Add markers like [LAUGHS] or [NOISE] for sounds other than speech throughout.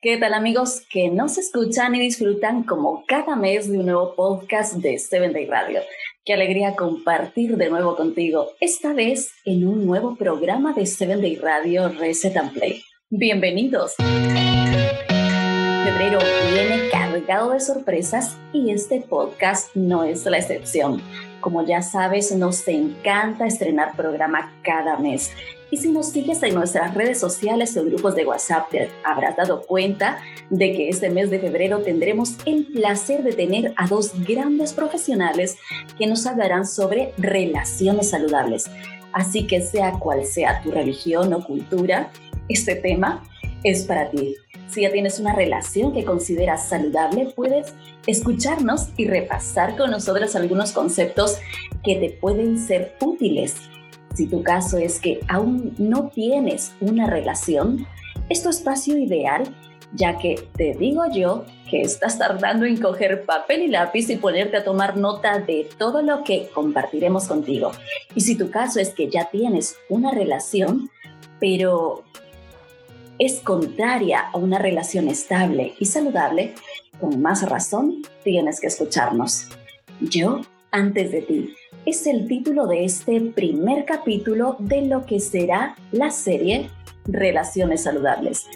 ¿Qué tal amigos que nos escuchan y disfrutan como cada mes de un nuevo podcast de Seven Day Radio? Qué alegría compartir de nuevo contigo, esta vez en un nuevo programa de Seven Day Radio Reset and Play. Bienvenidos. Febrero viene cargado de sorpresas y este podcast no es la excepción. Como ya sabes, nos encanta estrenar programa cada mes y si nos sigues en nuestras redes sociales o grupos de WhatsApp, te habrás dado cuenta de que este mes de febrero tendremos el placer de tener a dos grandes profesionales que nos hablarán sobre relaciones saludables. Así que sea cual sea tu religión o cultura, este tema es para ti. Si ya tienes una relación que consideras saludable, puedes escucharnos y repasar con nosotros algunos conceptos que te pueden ser útiles si tu caso es que aún no tienes una relación, es tu espacio ideal, ya que te digo yo que estás tardando en coger papel y lápiz y ponerte a tomar nota de todo lo que compartiremos contigo. Y si tu caso es que ya tienes una relación, pero es contraria a una relación estable y saludable, con más razón tienes que escucharnos. Yo antes de ti es el título de este primer capítulo de lo que será la serie Relaciones Saludables.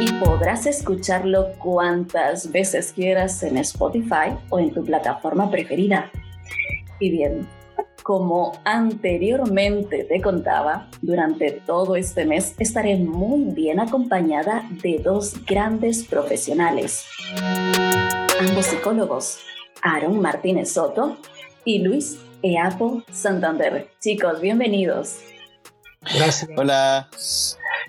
Y podrás escucharlo cuantas veces quieras en Spotify o en tu plataforma preferida. Y bien, como anteriormente te contaba, durante todo este mes estaré muy bien acompañada de dos grandes profesionales, ambos psicólogos, Aaron Martínez Soto y Luis Eapo Santander. Chicos, bienvenidos. Gracias. Hola,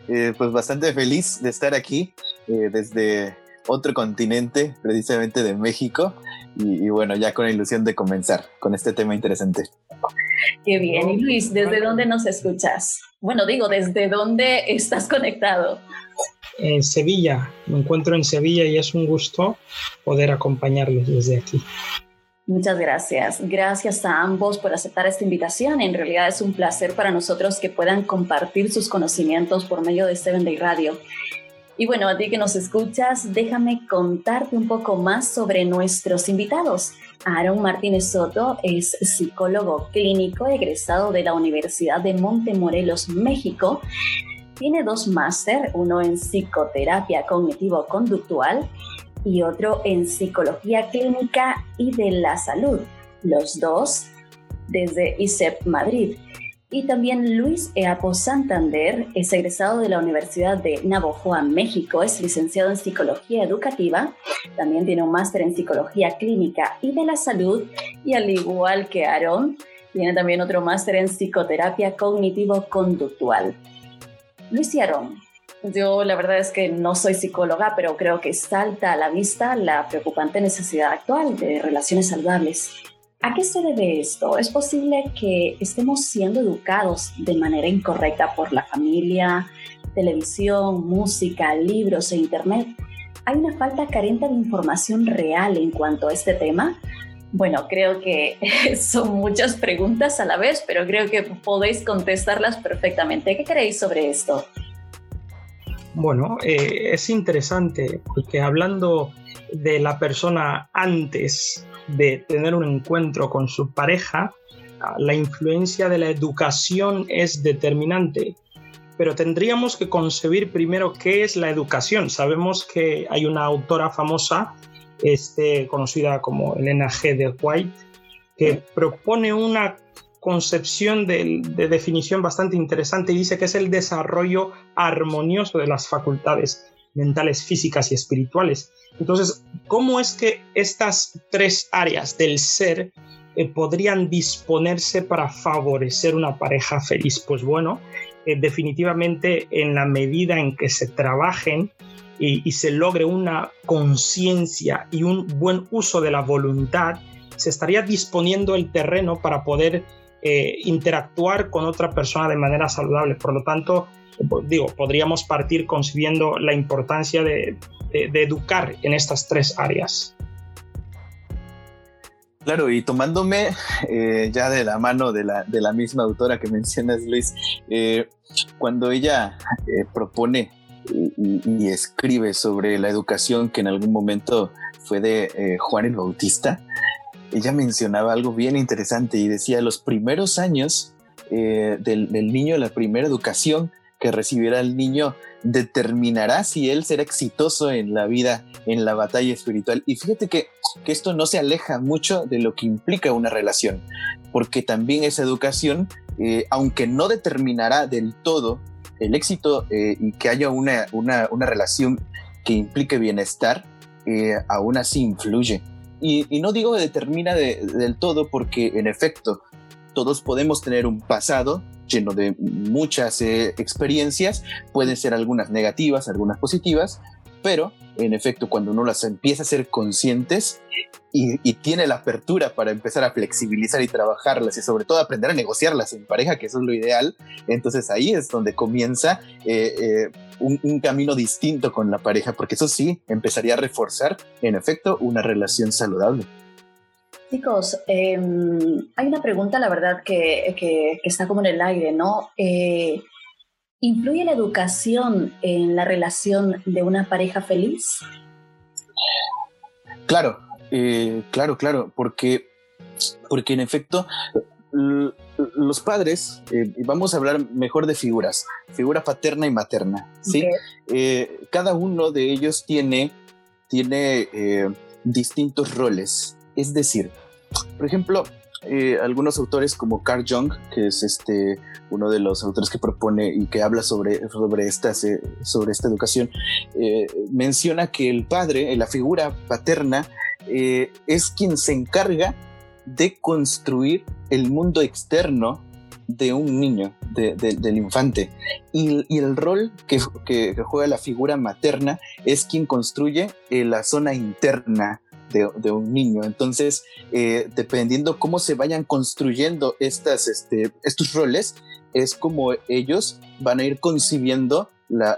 eh, pues bastante feliz de estar aquí eh, desde otro continente, precisamente de México, y, bueno, ya con la ilusión de comenzar con este tema interesante. Qué bien. Y Luis, ¿desde dónde nos escuchas? Bueno, digo, ¿desde dónde estás conectado? En Sevilla, me encuentro en Sevilla y es un gusto poder acompañarles desde aquí. Muchas gracias. Gracias a ambos por aceptar esta invitación. En realidad es un placer para nosotros que puedan compartir sus conocimientos por medio de Seven Day Radio. Y bueno, a ti que nos escuchas, déjame contarte un poco más sobre nuestros invitados. Aaron Martínez Soto es psicólogo clínico egresado de la Universidad de Montemorelos, México. Tiene dos máster, uno en psicoterapia cognitivo-conductual y otro en psicología clínica y de la salud, los dos desde ISEP Madrid. Y también Luis Eapo Santander es egresado de la Universidad de Navojoa, México, es licenciado en Psicología Educativa, también tiene un máster en Psicología Clínica y de la Salud, y al igual que Aaron, tiene también otro máster en Psicoterapia Cognitivo-Conductual. Luis y Aaron, yo la verdad es que no soy psicóloga, pero creo que salta a la vista la preocupante necesidad actual de relaciones saludables. ¿A qué se debe esto? ¿Es posible que estemos siendo educados de manera incorrecta por la familia, televisión, música, libros e internet? ¿Hay una falta carente de información real en cuanto a este tema? Bueno, creo que [LAUGHS] son muchas preguntas a la vez, pero creo que podéis contestarlas perfectamente. ¿Qué creéis sobre esto? Bueno, eh, es interesante porque hablando de la persona antes de tener un encuentro con su pareja, la influencia de la educación es determinante. Pero tendríamos que concebir primero qué es la educación. Sabemos que hay una autora famosa, este, conocida como Elena G. de White, que propone una concepción de, definición bastante interesante y dice que es el desarrollo armonioso de las facultades mentales, físicas y espirituales. Entonces, ¿cómo es que estas tres áreas del ser eh, podrían disponerse para favorecer una pareja feliz? Pues bueno, eh, definitivamente en la medida en que se trabajen y se logre una conciencia y un buen uso de la voluntad, se estaría disponiendo el terreno para poder eh, interactuar con otra persona de manera saludable. Por lo tanto, digo, podríamos partir concibiendo la importancia de, educar en estas tres áreas. Claro, y tomándome eh, ya de la mano de la, misma autora que [LAUGHS] mencionas, Luis, eh, cuando ella propone y, escribe sobre la educación que en algún momento fue de Juan el Bautista, ella mencionaba algo bien interesante y decía, los primeros años del, del niño, la primera educación que recibirá el niño, determinará si él será exitoso en la vida, en la batalla espiritual. Y fíjate que que esto no se aleja mucho de lo que implica una relación, porque también esa educación, eh, aunque no determinará del todo el éxito eh, y que haya una, una, relación que implique bienestar, eh, aún así influye. Y, no digo determina del todo porque en efecto todos podemos tener un pasado lleno de muchas experiencias, pueden ser algunas negativas, algunas positivas, pero en efecto, cuando uno las empieza a ser conscientes y, tiene la apertura para empezar a flexibilizar y trabajarlas y sobre todo aprender a negociarlas en pareja, que eso es lo ideal, entonces ahí es donde comienza eh, eh, un, camino distinto con la pareja, porque eso sí empezaría a reforzar, en efecto, una relación saludable. Chicos, em, hay una pregunta, la verdad, que, que, está como en el aire, ¿no? ¿Influye la educación en la relación de una pareja feliz? Claro, eh, claro, claro, porque, porque en efecto los padres, eh, vamos a hablar mejor de figuras, figura paterna y materna, ¿sí? Eh, cada uno de ellos tiene, tiene distintos roles, es decir, por ejemplo, eh, algunos autores como Carl Jung, que es este, uno de los autores que propone y que habla sobre, sobre, esta, sobre esta educación, eh, menciona que el padre, la figura paterna, eh, es quien se encarga de construir el mundo externo de un niño, del infante. Y, el rol que, que, juega la figura materna es quien construye la zona interna de, un niño. Entonces, eh, dependiendo cómo se vayan construyendo estas, este, estos roles, es como ellos van a ir concibiendo la,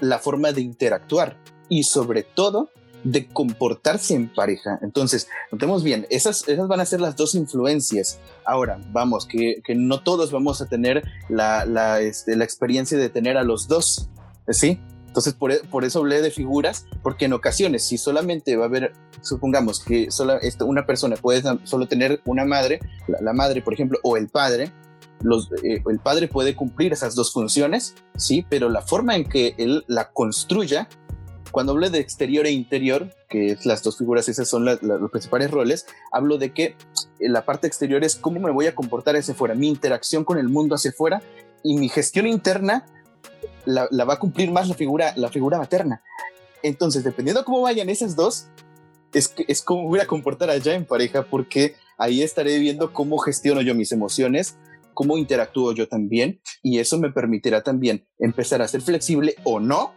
la, forma de interactuar y sobre todo de comportarse en pareja. Entonces, notemos bien, esas, esas van a ser las dos influencias. Ahora, vamos, que, que no todos vamos a tener la, la, este, la experiencia de tener a los dos, ¿sí? Entonces, por, e, por, eso hablé de figuras, porque en ocasiones, si solamente va a haber, supongamos que solo, una persona puede solo tener una madre, la, madre, por ejemplo, o el padre, los, eh, el padre puede cumplir esas dos funciones, sí, pero la forma en que él la construya, cuando hablo de exterior e interior, que es las dos figuras, esas son los principales roles, hablo de que la parte exterior es cómo me voy a comportar hacia afuera, mi interacción con el mundo hacia afuera y mi gestión interna la, va a cumplir más la figura, la figura materna. Entonces, dependiendo cómo vayan esas dos, es, es cómo voy a comportar allá en pareja, porque ahí estaré viendo cómo gestiono yo mis emociones, cómo interactúo yo también, y eso me permitirá también empezar a ser flexible o no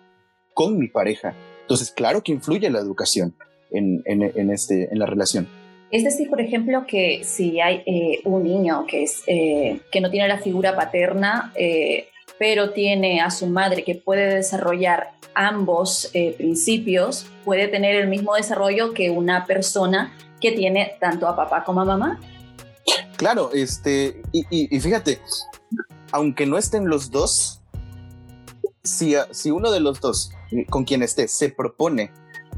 con mi pareja. Entonces, claro que influye la educación en, en, este, en la relación. Es decir, por ejemplo, que si hay eh, un niño que, es, eh, que no tiene la figura paterna, eh, pero tiene a su madre que puede desarrollar ambos eh, principios, puede tener el mismo desarrollo que una persona que tiene tanto a papá como a mamá. Claro, este, y, fíjate, aunque no estén los dos, si, si uno de los dos con quien esté se propone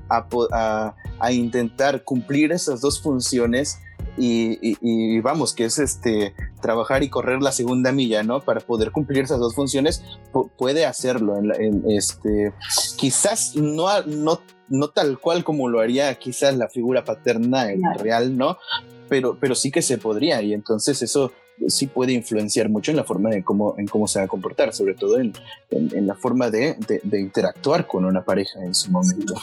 a, a intentar cumplir esas dos funciones, y, vamos, que es este trabajar y correr la segunda milla, ¿no? Para poder cumplir esas dos funciones, puede hacerlo. En, este, quizás no, no, no tal cual como lo haría quizás la figura paterna en real, ¿no? Pero, pero sí que se podría y entonces eso sí puede influenciar mucho en la forma de cómo, en cómo se va a comportar, sobre todo en, en, la forma de, de, interactuar con una pareja en su momento.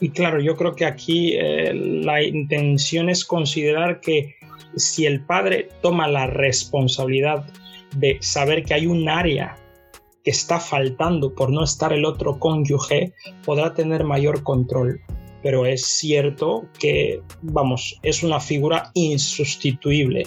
Y claro, yo creo que aquí eh, la intención es considerar que si el padre toma la responsabilidad de saber que hay un área que está faltando por no estar el otro cónyuge, podrá tener mayor control. Pero es cierto que, vamos, es una figura insustituible.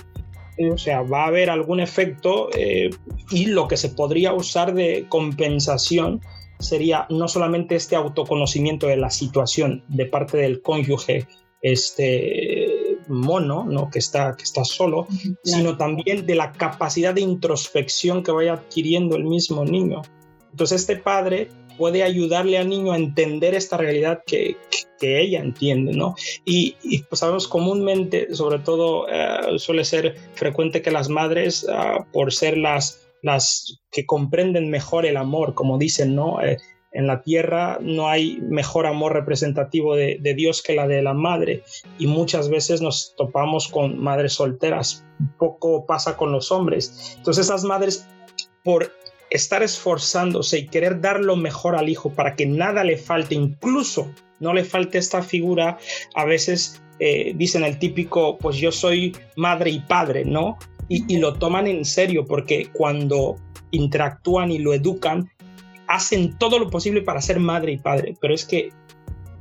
O sea, va a haber algún efecto eh, y lo que se podría usar de compensación sería no solamente este autoconocimiento de la situación de parte del cónyuge, este, mono, ¿no? que, está, que está solo, sino también de la capacidad de introspección que vaya adquiriendo el mismo niño. Entonces este padre puede ayudarle al niño a entender esta realidad que, que, ella entiende, ¿no? Y, pues sabemos comúnmente, sobre todo eh, suele ser frecuente que las madres, ah, por ser las, las que comprenden mejor el amor, como dicen, ¿no? Eh, en la tierra no hay mejor amor representativo de, Dios que la de la madre y muchas veces nos topamos con madres solteras. Poco pasa con los hombres. Entonces esas madres, por estar esforzándose y querer dar lo mejor al hijo para que nada le falte, incluso no le falte esta figura, a veces eh, dicen el típico, pues yo soy madre y padre, ¿no? Y, lo toman en serio porque cuando interactúan y lo educan, hacen todo lo posible para ser madre y padre, pero es que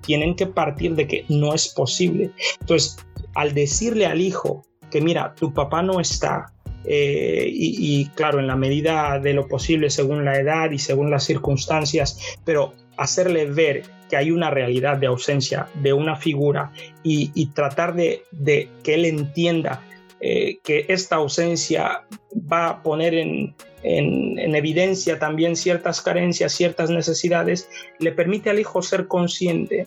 tienen que partir de que no es posible. Entonces, al decirle al hijo que mira, tu papá no está, eh, y, claro, en la medida de lo posible según la edad y según las circunstancias, pero hacerle ver que hay una realidad de ausencia de una figura y, tratar de, que él entienda eh, que esta ausencia va a poner en, en, evidencia también ciertas carencias, ciertas necesidades, le permite al hijo ser consciente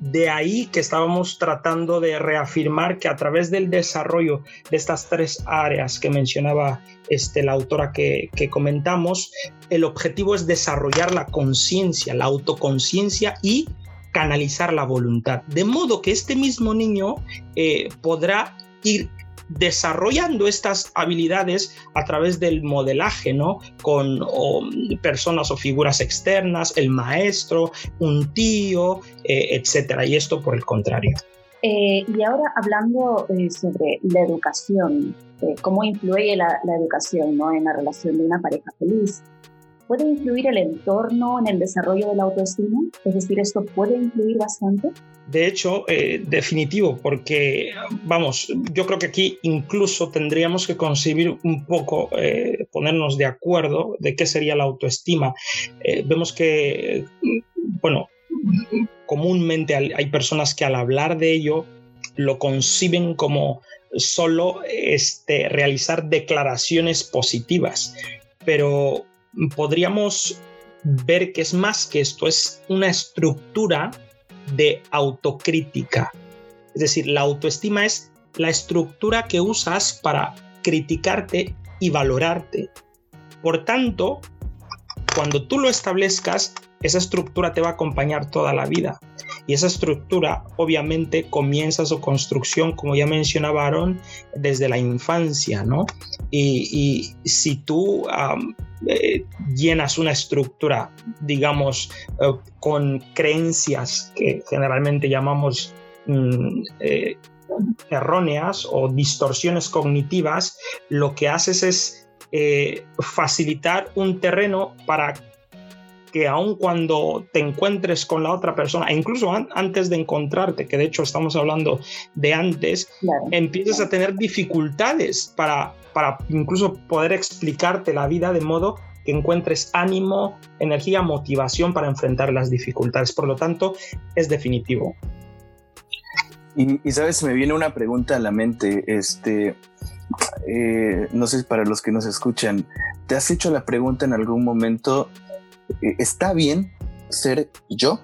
de ahí que estábamos tratando de reafirmar que a través del desarrollo de estas tres áreas que mencionaba este, la autora que, comentamos, el objetivo es desarrollar la conciencia, la autoconciencia y canalizar la voluntad. De modo que este mismo niño eh, podrá ir desarrollando estas habilidades a través del modelaje, ¿no? Con personas o figuras externas, el maestro, un tío, eh, etcétera. Y esto por el contrario. Eh, y ahora hablando eh, sobre la educación, cómo influye la, la, educación ¿no? en la relación de una pareja feliz. ¿Puede influir el entorno en el desarrollo de la autoestima? Es decir, ¿esto puede influir bastante? De hecho, eh, definitivo, porque, vamos, yo creo que aquí incluso tendríamos que concebir un poco, eh, ponernos de acuerdo de qué sería la autoestima. Eh, vemos que, bueno, comúnmente hay personas que al hablar de ello lo conciben como solo este, realizar declaraciones positivas, pero podríamos ver que es más que esto, es una estructura de autocrítica. Es decir, la autoestima es la estructura que usas para criticarte y valorarte. Por tanto, cuando tú lo establezcas, esa estructura te va a acompañar toda la vida. Y esa estructura obviamente comienza su construcción, como ya mencionaba Aaron, desde la infancia, ¿no? Y, si tú eh, llenas una estructura, digamos, eh, con creencias que generalmente llamamos mm, eh, erróneas o distorsiones cognitivas, lo que haces es facilitar un terreno para que aun cuando te encuentres con la otra persona, e incluso antes de encontrarte, que de hecho estamos hablando de antes, empiezas a tener dificultades para, para incluso poder explicarte la vida de modo que encuentres ánimo, energía, motivación para enfrentar las dificultades. Por lo tanto, es definitivo. Y, sabes, me viene una pregunta a la mente. Este, eh, no sé para los que nos escuchan, ¿te has hecho la pregunta en algún momento ¿está bien ser yo?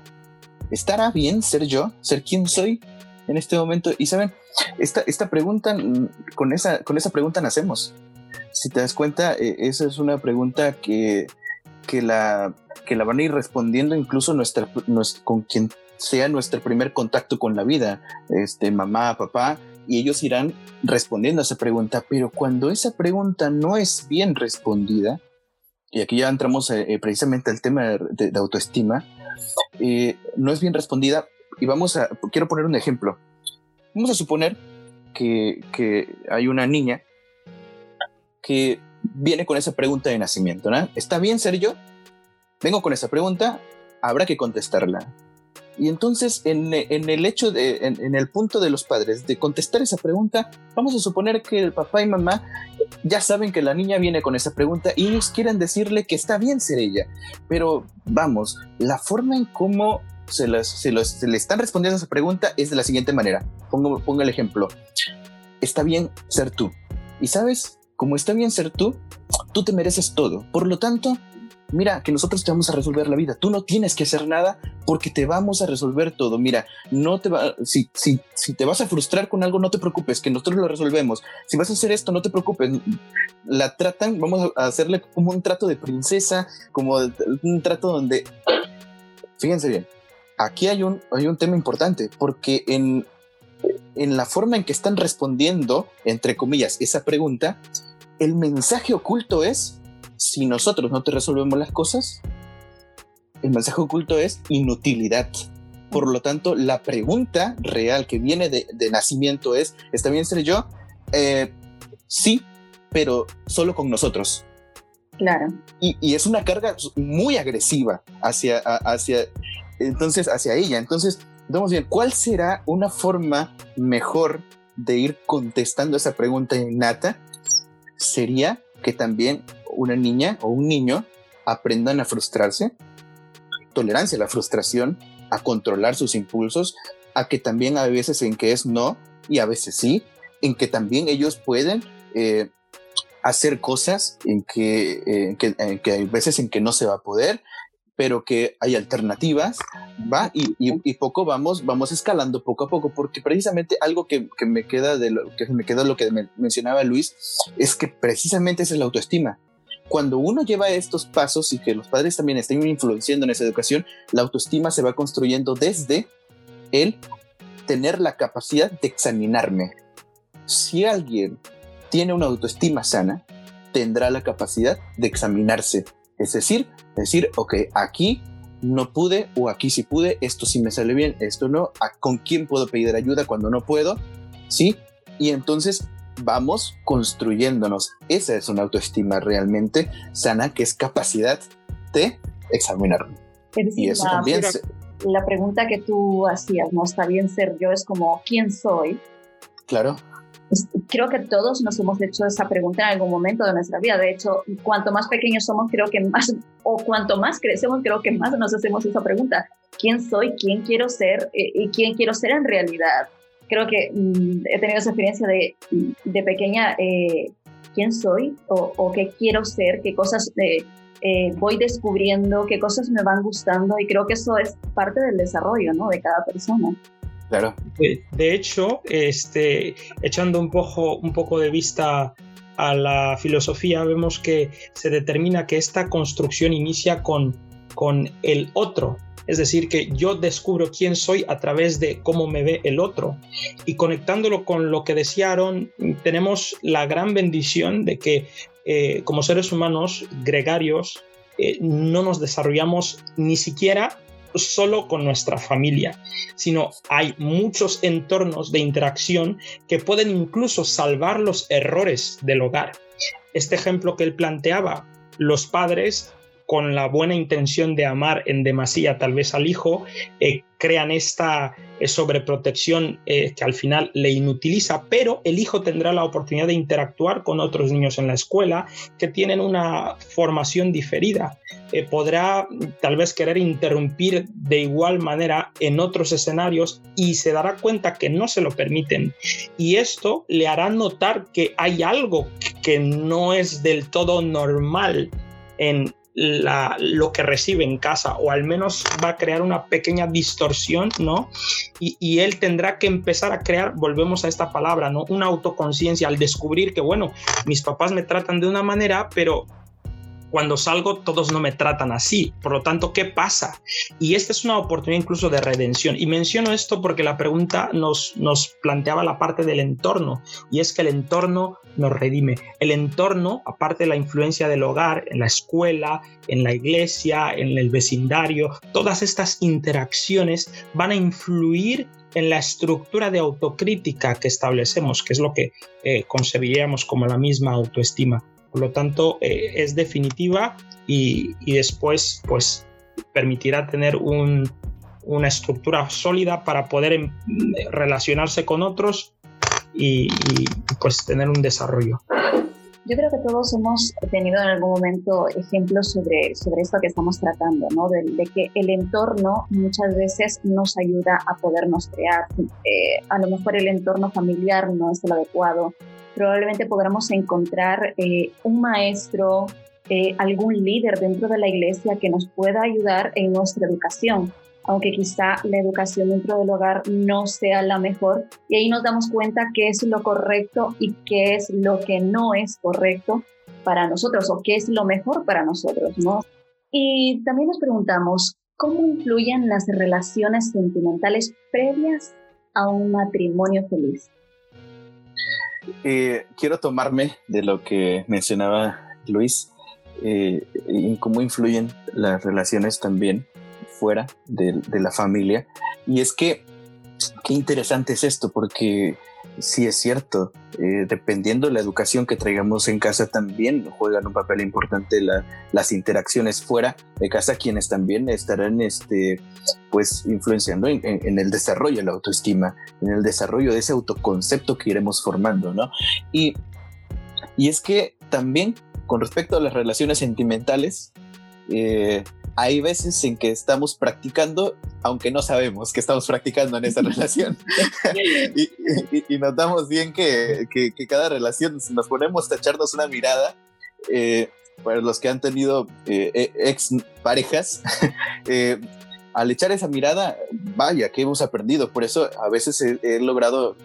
¿Estará bien ser yo? ¿Ser quien soy en este momento? Y saben, esta, esta pregunta, mm, con esa, con esa pregunta nacemos. Si te das cuenta, eh, esa es una pregunta que, que, la, que la van a ir respondiendo incluso nuestra, con quien sea nuestro primer contacto con la vida, este, mamá, papá, y ellos irán respondiendo a esa pregunta. Pero cuando esa pregunta no es bien respondida, y aquí ya entramos eh, eh, precisamente al tema de, autoestima, no es bien respondida. Y vamos a, quiero poner un ejemplo. Vamos a suponer que, hay una niña que viene con esa pregunta de nacimiento. ¿Está bien ser yo? Vengo con esa pregunta, habrá que contestarla. Y entonces, en, el hecho de, en, el punto de los padres de contestar esa pregunta, vamos a suponer que el papá y mamá ya saben que la niña viene con esa pregunta y ellos quieren decirle que está bien ser ella. Pero vamos, la forma en cómo se, le están respondiendo a esa pregunta es de la siguiente manera. Pongo, pongo el ejemplo. Está bien ser tú. Y sabes, como está bien ser tú, tú te mereces todo. Por lo tanto, mira, que nosotros te vamos a resolver la vida. Tú no tienes que hacer nada porque te vamos a resolver todo. Mira, no te va, si, si, si te vas a frustrar con algo, no te preocupes, que nosotros lo resolvemos. Si vas a hacer esto, no te preocupes. La tratan, vamos a hacerle como un trato de princesa, como un trato donde, fíjense bien, aquí hay un, hay un tema importante, porque en, en la forma en que están respondiendo, entre comillas, esa pregunta, el mensaje oculto es, si nosotros no te resolvemos las cosas, el mensaje oculto es inutilidad. Por lo tanto, la pregunta real que viene de, nacimiento es, ¿está bien ser yo? Eh, sí, pero solo con nosotros. Claro. Y, y, es una carga muy agresiva hacia, hacia, entonces, hacia ella. Entonces, vamos bien, ¿cuál será una forma mejor de ir contestando esa pregunta innata? Sería que también una niña o un niño aprendan a frustrarse, tolerancia a la frustración, a controlar sus impulsos, a que también hay veces en que es no y a veces sí, en que también ellos pueden eh, hacer cosas en que, que, hay veces en que no se va a poder, pero que hay alternativas, va, y, poco vamos, vamos escalando poco a poco, porque precisamente algo que, que me queda de lo que me queda lo que mencionaba Luis, es que precisamente es la autoestima. Cuando uno lleva estos pasos y que los padres también estén influenciando en esa educación, la autoestima se va construyendo desde el tener la capacidad de examinarme. Si alguien tiene una autoestima sana, tendrá la capacidad de examinarse, es decir, decir, ok, aquí no pude o aquí sí pude, esto sí me sale bien, esto no, con quién puedo pedir ayuda cuando no puedo, ¿sí? Y entonces vamos construyéndonos. Esa es una autoestima realmente sana, que es capacidad de examinarme. y eso también... La pregunta que tú hacías, ¿no? Está bien ser yo, es como, ¿quién soy? Claro creo que todos nos hemos hecho esa pregunta en algún momento de nuestra vida. De hecho, cuanto más pequeños somos, creo que más, o cuanto más crecemos, creo que más nos hacemos esa pregunta. ¿Quién soy? ¿Quién quiero ser? Eh, ¿Y quién quiero ser en realidad? Creo que mm, he tenido esa experiencia de, de pequeña, eh, ¿quién soy? O, qué quiero ser? ¿Qué cosas eh, voy descubriendo? ¿Qué cosas me van gustando? Y creo que eso es parte del desarrollo ¿no? de cada persona. Claro. De, hecho, este, echando un poco, un poco de vista a la filosofía, vemos que se determina que esta construcción inicia con, con el otro. Es decir, que yo descubro quién soy a través de cómo me ve el otro. Y conectándolo con lo que decía Aaron, tenemos la gran bendición de que eh, como seres humanos gregarios eh, no nos desarrollamos ni siquiera solo con nuestra familia, sino hay muchos entornos de interacción que pueden incluso salvar los errores del hogar. Este ejemplo que él planteaba, los padres con la buena intención de amar en demasía tal vez al hijo, eh, crean esta eh, sobreprotección eh, que al final le inutiliza, pero el hijo tendrá la oportunidad de interactuar con otros niños en la escuela que tienen una formación diferida. podrá tal vez querer interrumpir de igual manera en otros escenarios y se dará cuenta que no se lo permiten. Y esto le hará notar que hay algo que no es del todo normal en, lo que recibe en casa o al menos va a crear una pequeña distorsión, ¿no? Y, y, él tendrá que empezar a crear, volvemos a esta palabra, ¿no? Una autoconciencia al descubrir que, bueno, mis papás me tratan de una manera, pero cuando salgo todos no me tratan así. Por lo tanto, ¿qué pasa? Y esta es una oportunidad incluso de redención. Y menciono esto porque la pregunta nos, planteaba la parte del entorno. Y es que el entorno nos redime. El entorno, aparte de la influencia del hogar, en la escuela, en la iglesia, en el vecindario, todas estas interacciones van a influir en la estructura de autocrítica que establecemos, que es lo que eh, concebiríamos como la misma autoestima. Por lo tanto, eh, es definitiva y, después pues, permitirá tener una estructura sólida para poder em, relacionarse con otros y, pues tener un desarrollo. Yo creo que todos hemos tenido en algún momento ejemplos sobre, sobre esto que estamos tratando, ¿no? De, que el entorno muchas veces nos ayuda a podernos crear. Eh, a lo mejor el entorno familiar no es el adecuado. Probablemente podremos encontrar eh, un maestro, eh, algún líder dentro de la iglesia que nos pueda ayudar en nuestra educación aunque quizá la educación dentro del hogar no sea la mejor. Y ahí nos damos cuenta qué es lo correcto y qué es lo que no es correcto para nosotros o qué es lo mejor para nosotros, ¿no? Y también nos preguntamos, ¿cómo influyen las relaciones sentimentales previas a un matrimonio feliz? Eh, quiero tomarme de lo que mencionaba Luis, eh, y cómo influyen las relaciones también fuera de, la familia. Y es que, qué interesante es esto, porque sí es cierto, eh, dependiendo de la educación que traigamos en casa también juegan un papel importante las interacciones fuera de casa, quienes también estarán este, pues, influenciando en, el desarrollo de la autoestima, en el desarrollo de ese autoconcepto que iremos formando, ¿no? Y, y es que también con respecto a las relaciones sentimentales, eh, hay veces en que estamos practicando, aunque no sabemos que estamos practicando en esa [LAUGHS] relación. [LAUGHS] y, notamos bien que, cada relación, si nos ponemos a echarnos una mirada, eh, para los que han tenido eh, e, ex parejas, [LAUGHS] eh, al echar esa mirada, vaya, que hemos aprendido. Por eso a veces he logrado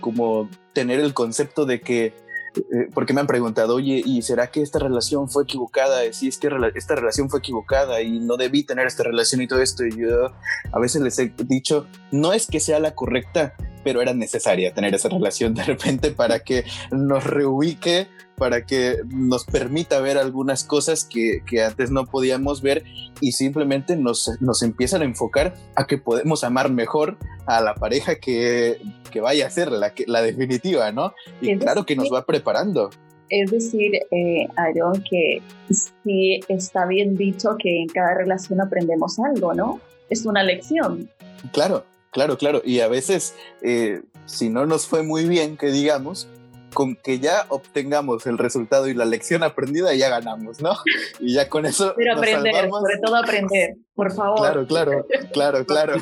como tener el concepto de que eh, porque me han preguntado, oye, ¿y será que esta relación fue equivocada? Si es que esta relación fue equivocada y no debí tener esta relación y todo esto, y yo a veces les he dicho, no es que sea la correcta, pero era necesaria tener esa relación de repente para que nos reubique, para que nos permita ver algunas cosas que, antes no podíamos ver y simplemente nos, nos empiezan a enfocar a que podemos amar mejor a la pareja que, vaya a ser la, la definitiva, ¿no? Y claro que nos va preparando. Es decir, eh, Aaron, que sí está bien dicho que en cada relación aprendemos algo, ¿no? Es una lección. Claro, Claro, claro. Y a veces, eh, si no nos fue muy bien, que digamos, con que ya obtengamos el resultado y la lección aprendida, ya ganamos, ¿no? [LAUGHS] Y ya con eso. Pero aprender, sobre todo aprender, por favor. Claro, claro, claro, [LAUGHS] claro.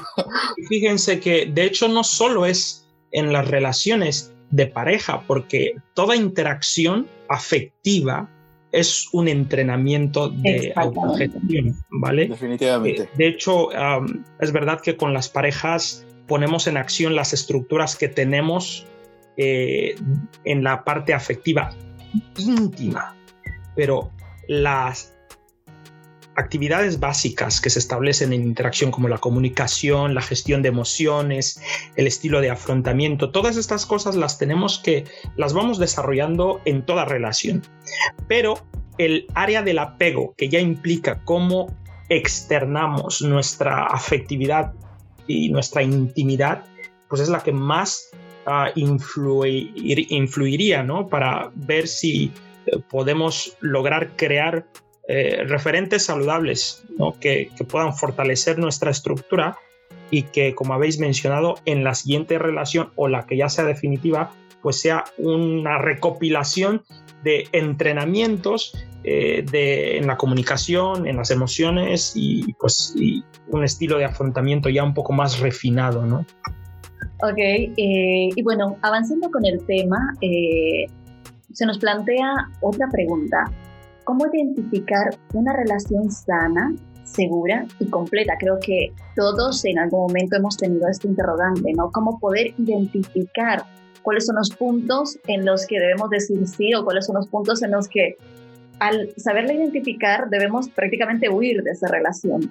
Fíjense que de hecho no solo es en las relaciones de pareja, porque toda interacción afectiva es un entrenamiento de autogestión, ¿vale? Definitivamente. Eh, de hecho, es verdad que con las parejas ponemos en acción las estructuras que tenemos eh, en la parte afectiva íntima, pero las actividades básicas que se establecen en interacción como la comunicación, la gestión de emociones, el estilo de afrontamiento, todas estas cosas las tenemos que, las vamos desarrollando en toda relación. Pero el área del apego, que ya implica cómo externamos nuestra afectividad y nuestra intimidad, pues es la que más uh, influiría, ¿no? Para ver si eh, podemos lograr crear eh, referentes saludables que, puedan fortalecer nuestra estructura y que, como habéis mencionado, en la siguiente relación o la que ya sea definitiva, pues sea una recopilación de entrenamientos eh, de, en la comunicación, en las emociones y pues un estilo de afrontamiento ya un poco más refinado, ¿no? Ok, eh, y bueno, avanzando con el tema, se nos plantea otra pregunta cómo identificar una relación sana, segura y completa. Creo que todos en algún momento hemos tenido este interrogante, ¿no? Cómo poder identificar cuáles son los puntos en los que debemos decir sí o cuáles son los puntos en los que al saberla identificar debemos prácticamente huir de esa relación.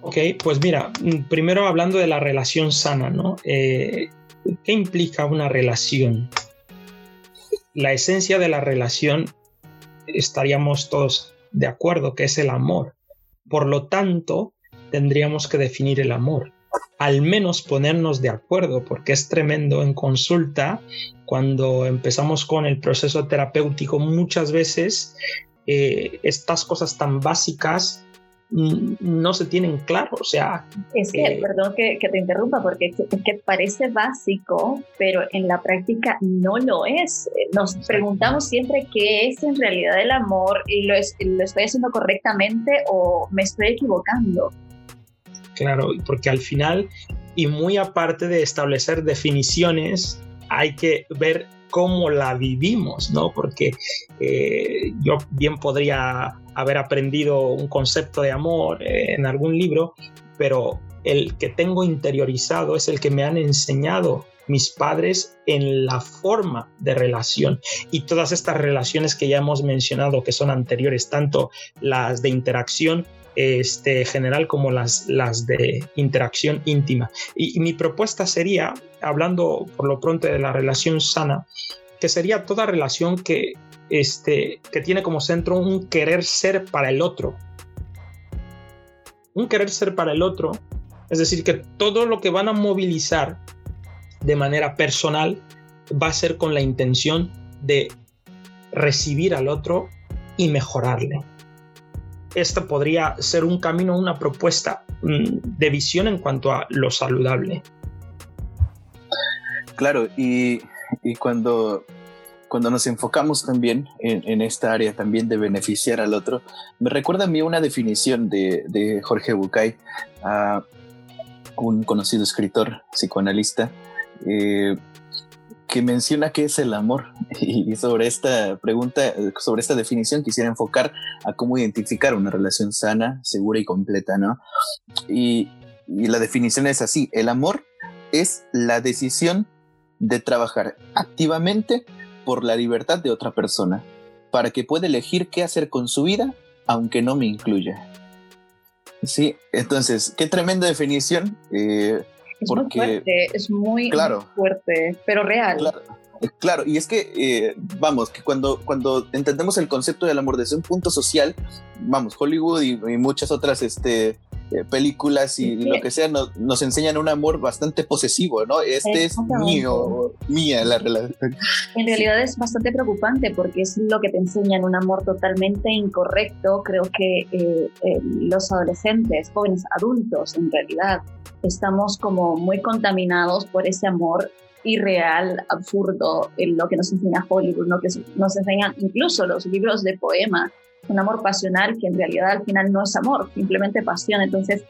Ok, pues mira, primero hablando de la relación sana, ¿no? Eh, ¿Qué implica una relación? La esencia de la relación estaríamos todos de acuerdo que es el amor. Por lo tanto, tendríamos que definir el amor. Al menos ponernos de acuerdo, porque es tremendo en consulta cuando empezamos con el proceso terapéutico muchas veces eh, estas cosas tan básicas no se tienen claro. O sea. Es que, eh, perdón que, te interrumpa, porque es que parece básico, pero en la práctica no lo es. Nos preguntamos siempre qué es en realidad el amor y lo, lo estoy haciendo correctamente o me estoy equivocando. Claro, porque al final, y muy aparte de establecer definiciones, hay que ver cómo la vivimos, ¿no? Porque eh, yo bien podría haber aprendido un concepto de amor eh, en algún libro, pero el que tengo interiorizado es el que me han enseñado mis padres en la forma de relación y todas estas relaciones que ya hemos mencionado que son anteriores, tanto las de interacción este, general como las, las de interacción íntima. Y, mi propuesta sería, hablando por lo pronto de la relación sana, que sería toda relación que, este, que tiene como centro un querer ser para el otro. Un querer ser para el otro, es decir, que todo lo que van a movilizar de manera personal va a ser con la intención de recibir al otro y mejorarle esto podría ser un camino, una propuesta mm, de visión en cuanto a lo saludable. Claro, y, cuando, cuando nos enfocamos también en, esta área también de beneficiar al otro, me recuerda a mí una definición de, Jorge Bucay, un conocido escritor psicoanalista, eh, que menciona qué es el amor. [LAUGHS] Y sobre esta pregunta, sobre esta definición, quisiera enfocar a cómo identificar una relación sana, segura y completa, ¿no? Y, la definición es así, el amor es la decisión de trabajar activamente por la libertad de otra persona, para que pueda elegir qué hacer con su vida, aunque no me incluya. Sí, entonces, qué tremenda definición. Eh, es muy fuerte, es muy, fuerte, pero real. Claro. y es que, eh, vamos, que cuando, cuando entendemos el concepto del amor desde un punto social, vamos, Hollywood y, y muchas otras este, eh, películas y, lo que sea nos, enseñan un amor bastante posesivo, ¿no? Este es mío, mía la relación. En realidad es bastante preocupante porque es lo que te enseñan un amor totalmente incorrecto. Creo que eh, eh, los adolescentes, jóvenes, adultos, en realidad, estamos como muy contaminados por ese amor irreal, absurdo, en lo que nos enseña Hollywood, lo que nos enseñan incluso los libros de poema un amor pasional que en realidad al final no es amor, simplemente pasión. Entonces,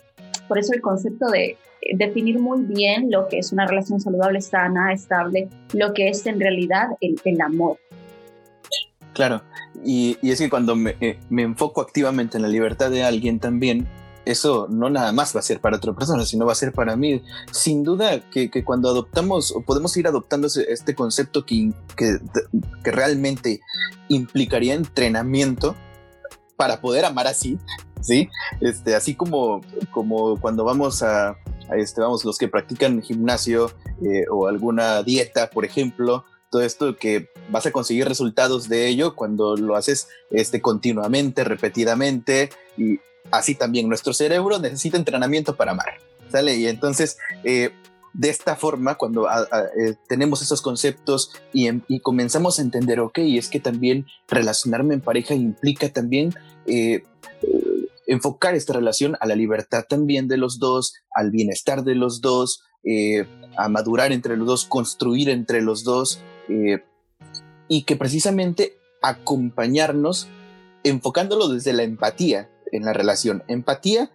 por eso el concepto de definir muy bien lo que es una relación saludable, sana, estable, lo que es en realidad el, amor. Claro, y, es que cuando eh, me, enfoco activamente en la libertad de alguien también, eso no nada más va a ser para otra persona, sino va a ser para mí. Sin duda que, cuando adoptamos o podemos ir adoptando este concepto que, que, que realmente implicaría entrenamiento, para poder amar así, ¿sí? Este, así como, como cuando vamos a, este, vamos, los que practican gimnasio eh, o alguna dieta, por ejemplo, todo esto que vas a conseguir resultados de ello cuando lo haces este, continuamente, repetidamente, y así también nuestro cerebro necesita entrenamiento para amar, ¿sale? Y entonces, eh, de esta forma, cuando eh, tenemos esos conceptos em, y, comenzamos a entender, ok, es que también relacionarme en pareja implica también eh, eh, enfocar esta relación a la libertad también de los dos, al bienestar de los dos, a madurar entre los dos, construir entre los dos, y que precisamente acompañarnos enfocándolo desde la empatía en la relación. Empatía,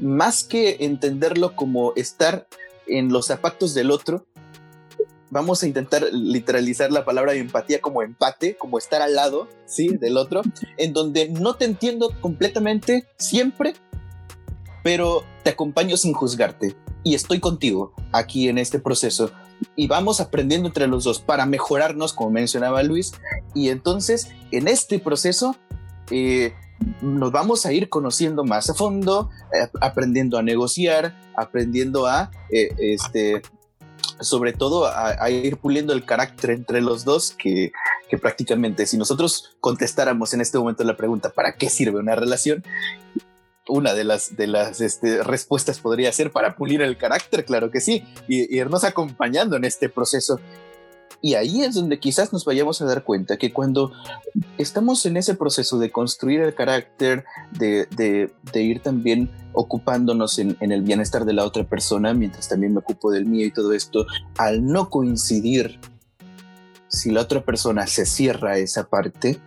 más que entenderlo como estar en los zapatos del otro, vamos a intentar literalizar la palabra empatía como empate, como estar al lado, ¿sí? Del otro, en donde no te entiendo completamente siempre, pero te acompaño sin juzgarte y estoy contigo aquí en este proceso y vamos aprendiendo entre los dos para mejorarnos, como mencionaba Luis, y entonces en este proceso eh, nos vamos a ir conociendo más a fondo, eh, aprendiendo a negociar, aprendiendo a, eh, este, sobre todo a, ir puliendo el carácter entre los dos, que, prácticamente si nosotros contestáramos en este momento la pregunta, ¿para qué sirve una relación? Una de las, de las este, respuestas podría ser para pulir el carácter, claro que sí, y, irnos acompañando en este proceso. Y ahí es donde quizás nos vayamos a dar cuenta que cuando estamos en ese proceso de construir el carácter, de, ir también ocupándonos en, en, el bienestar de la otra persona, mientras también me ocupo del mío y todo esto, al no coincidir, si la otra persona se cierra esa parte,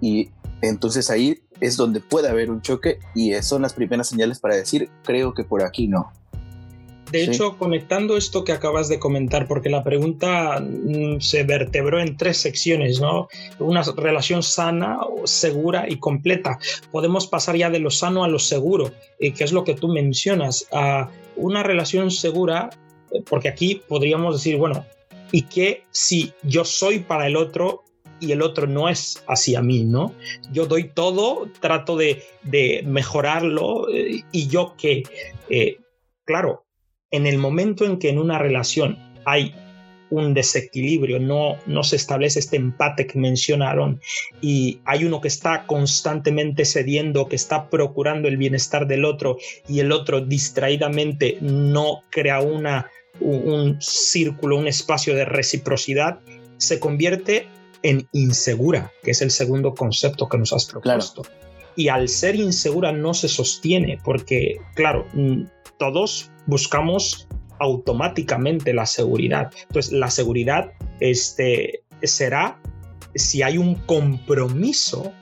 y entonces ahí es donde puede haber un choque y son las primeras señales para decir, creo que por aquí no. De hecho, conectando esto que acabas de comentar, porque la pregunta mm, se vertebró en tres secciones, ¿no? Una relación sana, segura y completa. Podemos pasar ya de lo sano a lo seguro, eh, que es lo que tú mencionas. A una relación segura, eh, porque aquí podríamos decir, bueno, ¿y qué si yo soy para el otro y el otro no es hacia mí, ¿no? Yo doy todo, trato de, mejorarlo eh, y yo que, claro, en el momento en que en una relación hay un desequilibrio, no, no se establece este empate que mencionaron y hay uno que está constantemente cediendo, que está procurando el bienestar del otro y el otro distraídamente no crea una, un, círculo, un espacio de reciprocidad, se convierte en insegura, que es el segundo concepto que nos has propuesto. Y al ser insegura no se sostiene, porque, claro, todos buscamos automáticamente la seguridad. Entonces, la seguridad este, será si hay un compromiso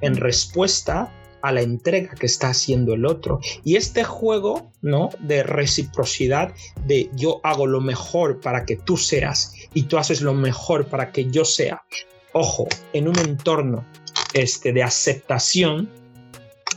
en respuesta a la entrega que está haciendo el otro. Y este juego, ¿no? De reciprocidad, de yo hago lo mejor para que tú seas y tú haces lo mejor para que yo sea. Ojo, en un entorno este, de aceptación,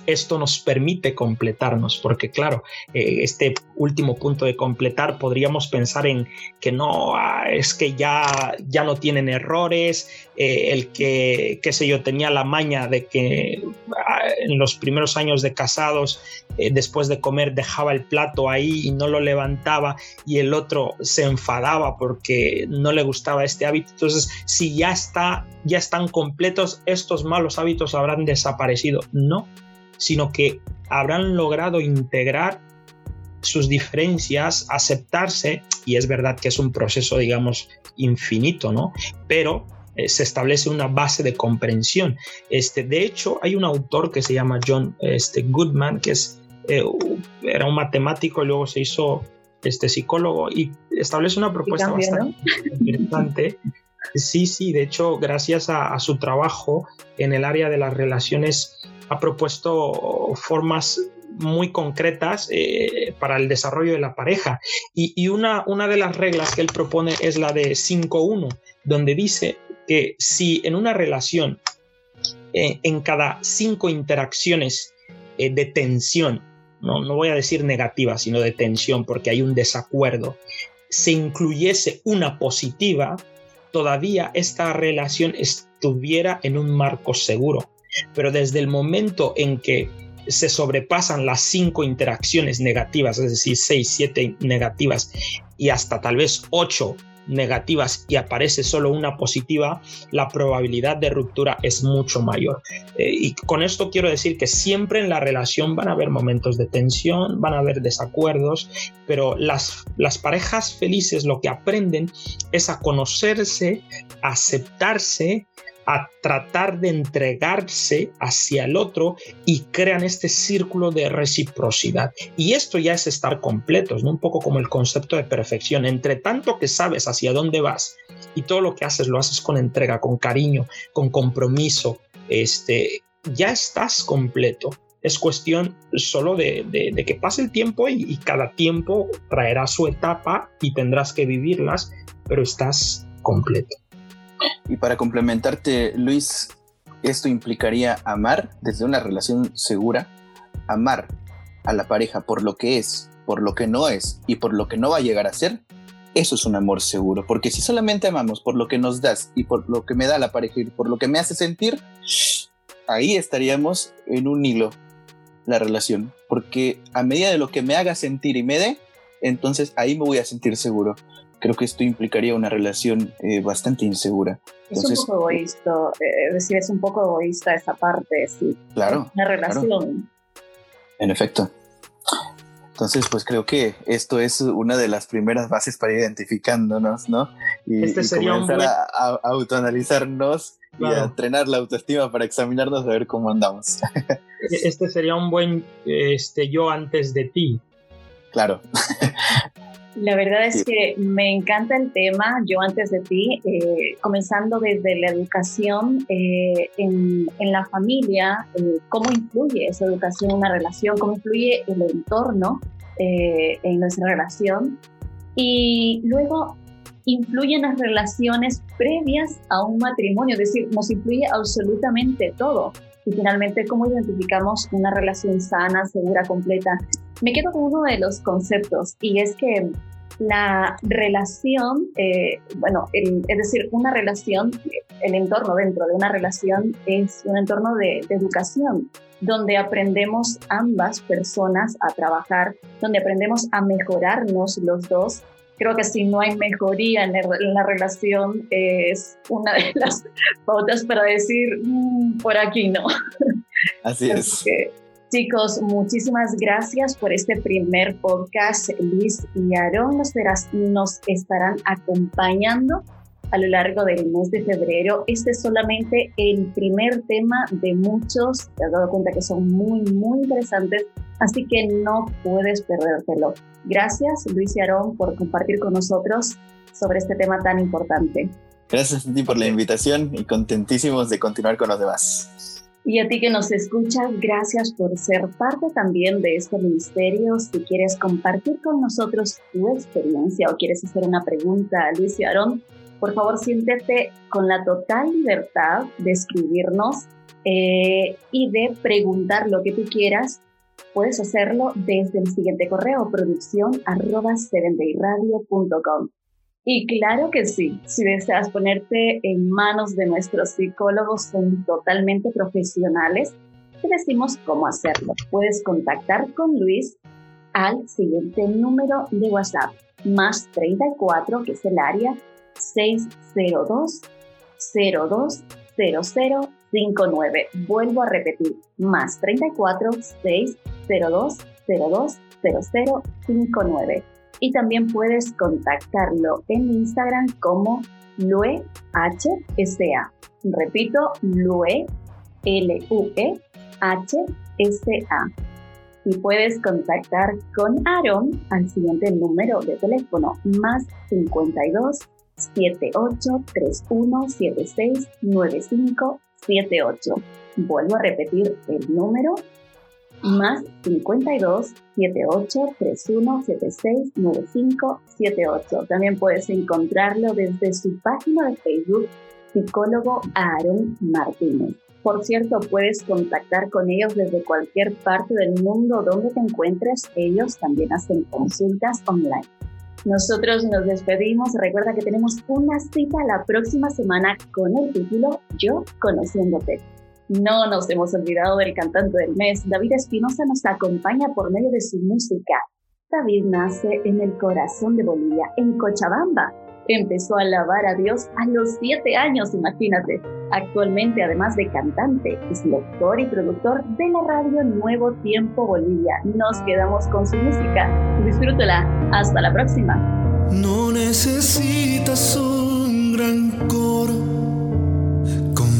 esto nos permite completarnos, porque claro, eh, este último punto de completar podríamos pensar en que no, ah, es que ya, ya no tienen errores, eh, el que, qué sé yo, tenía la maña de que ah, en los primeros años de casados, eh, después de comer, dejaba el plato ahí y no lo levantaba y el otro se enfadaba porque no le gustaba este hábito. Entonces, si ya está, ya están completos, estos malos hábitos habrán desaparecido. No, sino que habrán logrado integrar sus diferencias, aceptarse, y es verdad que es un proceso, digamos, infinito, ¿no? Pero eh, se establece una base de comprensión. Este, de hecho, hay un autor que se llama John este, Goodman, que es, eh, era un matemático y luego se hizo este, psicólogo y establece una propuesta bastante interesante. Sí, sí, de hecho, gracias a, su trabajo en el área de las relaciones ha propuesto formas muy concretas eh, para el desarrollo de la pareja. Y, una, una, de las reglas que él propone es la de 5-1, donde dice que si en una relación, eh, en cada cinco interacciones eh, de tensión, no, no voy a decir negativa, sino de tensión, porque hay un desacuerdo, se incluyese una positiva, todavía esta relación estuviera en un marco seguro pero desde el momento en que se sobrepasan las cinco interacciones negativas, es decir, seis, siete negativas y hasta tal vez ocho negativas y aparece solo una positiva, la probabilidad de ruptura es mucho mayor. Eh, y con esto quiero decir que siempre en la relación van a haber momentos de tensión, van a haber desacuerdos, pero las, las parejas felices lo que aprenden es a conocerse, a aceptarse, a tratar de entregarse hacia el otro y crean este círculo de reciprocidad. Y esto ya es estar completos, ¿no? un poco como el concepto de perfección. Entre tanto que sabes hacia dónde vas y todo lo que haces lo haces con entrega, con cariño, con compromiso, este, ya estás completo. Es cuestión solo de, que pase el tiempo y, y cada tiempo traerá su etapa y tendrás que vivirlas, pero estás completo. Y para complementarte, Luis, esto implicaría amar desde una relación segura, amar a la pareja por lo que es, por lo que no es y por lo que no va a llegar a ser. Eso es un amor seguro, porque si solamente amamos por lo que nos das y por lo que me da la pareja y por lo que me hace sentir, ahí estaríamos en un hilo la relación, porque a medida de lo que me haga sentir y me dé, entonces ahí me voy a sentir seguro creo que esto implicaría una relación eh, bastante insegura. es un poco egoísta, eh, es decir, es un poco egoísta esa parte, sí. Claro. Una relación. En efecto. Entonces, pues creo que esto es una de las primeras bases para identificándonos, ¿no? Y, este comenzar a, autoanalizarnos y a entrenar la autoestima para examinarnos a ver cómo andamos. E-, este sería un buen este, yo antes de ti. Claro. La verdad es que me encanta el tema, yo antes de ti, eh, comenzando desde la educación eh, en, la familia, eh, cómo influye esa educación en una relación, cómo influye el entorno en nuestra relación y luego influyen las relaciones previas a un matrimonio, es decir, nos influye absolutamente todo. Y finalmente, cómo identificamos una relación sana, segura, completa. Me quedo con uno de los conceptos y es que la relación, eh, bueno, es decir, una relación, el entorno dentro de una relación es un entorno de, educación, donde aprendemos ambas personas a trabajar, donde aprendemos a mejorarnos los dos. Creo que si no hay mejoría en, la relación es una de [LAUGHS] las pautas para decir, mm, por aquí no. [LAUGHS] Así es. Chicos, muchísimas gracias por este primer podcast. Luis y Aaron nos, nos estarán acompañando a lo largo del mes de febrero. Este es solamente el primer tema de muchos. Te has dado cuenta que son muy, muy interesantes, así que no puedes perdértelo. Gracias, Luis y Aarón, por compartir con nosotros sobre este tema tan importante. Gracias a ti por la invitación y contentísimos de continuar con los demás. Y a ti que nos escuchas, gracias por ser parte también de este ministerio. Si quieres compartir con nosotros tu experiencia o quieres hacer una pregunta a Luis y Aarón, por favor siéntete con la total libertad de escribirnos eh, y de preguntar lo que tú quieras. Puedes hacerlo desde el siguiente correo, producción arroba y claro que sí, si deseas ponerte en manos de nuestros psicólogos, son totalmente profesionales, te decimos cómo hacerlo. Puedes contactar con Luis al siguiente número de WhatsApp, más 34, que es el área 602 020059. Vuelvo a repetir, más 34 602 020059 y también puedes contactarlo en Instagram como LueHSA. Repito, Lue, L-U-E-H-S-A. Y puedes contactar con Aaron al siguiente número de teléfono, más 52 78 31 76 95 78. Vuelvo a repetir el número más 52 78 31 76 95 78. También puedes encontrarlo desde su página de Facebook, psicólogo Aaron Martínez. Por cierto, puedes contactar con ellos desde cualquier parte del mundo donde te encuentres. Ellos también hacen consultas online. Nosotros nos despedimos. Recuerda que tenemos una cita la próxima semana con el título Yo Conociéndote. No nos hemos olvidado del cantante del mes. David Espinosa nos acompaña por medio de su música. David nace en el corazón de Bolivia, en Cochabamba. Empezó a alabar a Dios a los siete años, imagínate. Actualmente, además de cantante, es y productor de la radio Nuevo Tiempo Bolivia. Nos quedamos con su música. Disfrútela. Hasta la próxima. No necesitas un gran coro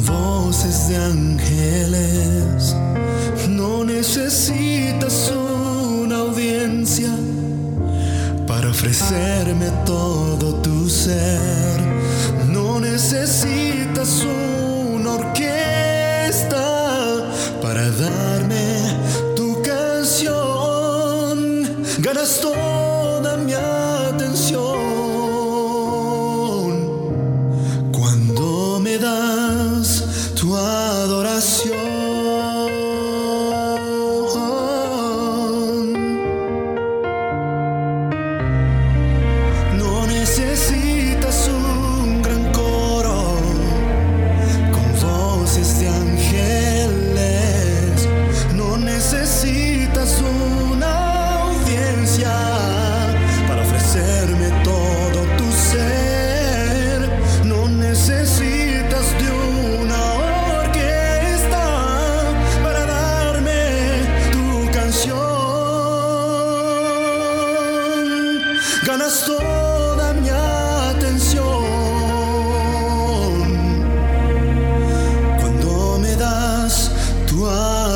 voces de ángeles. No necesitas una audiencia para ofrecerme todo tu ser. No necesitas una orquesta para darme tu canción. Ganas toda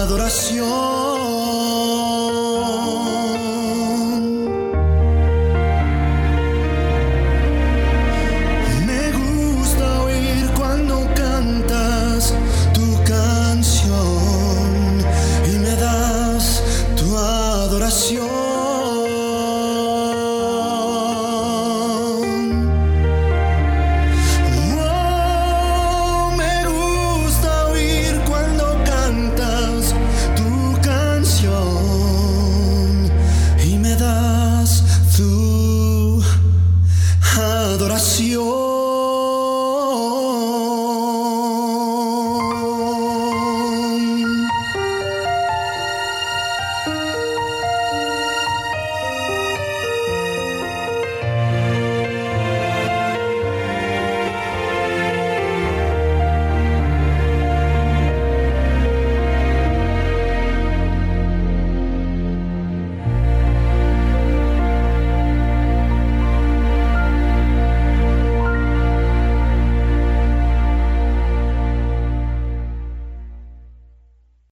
adoración.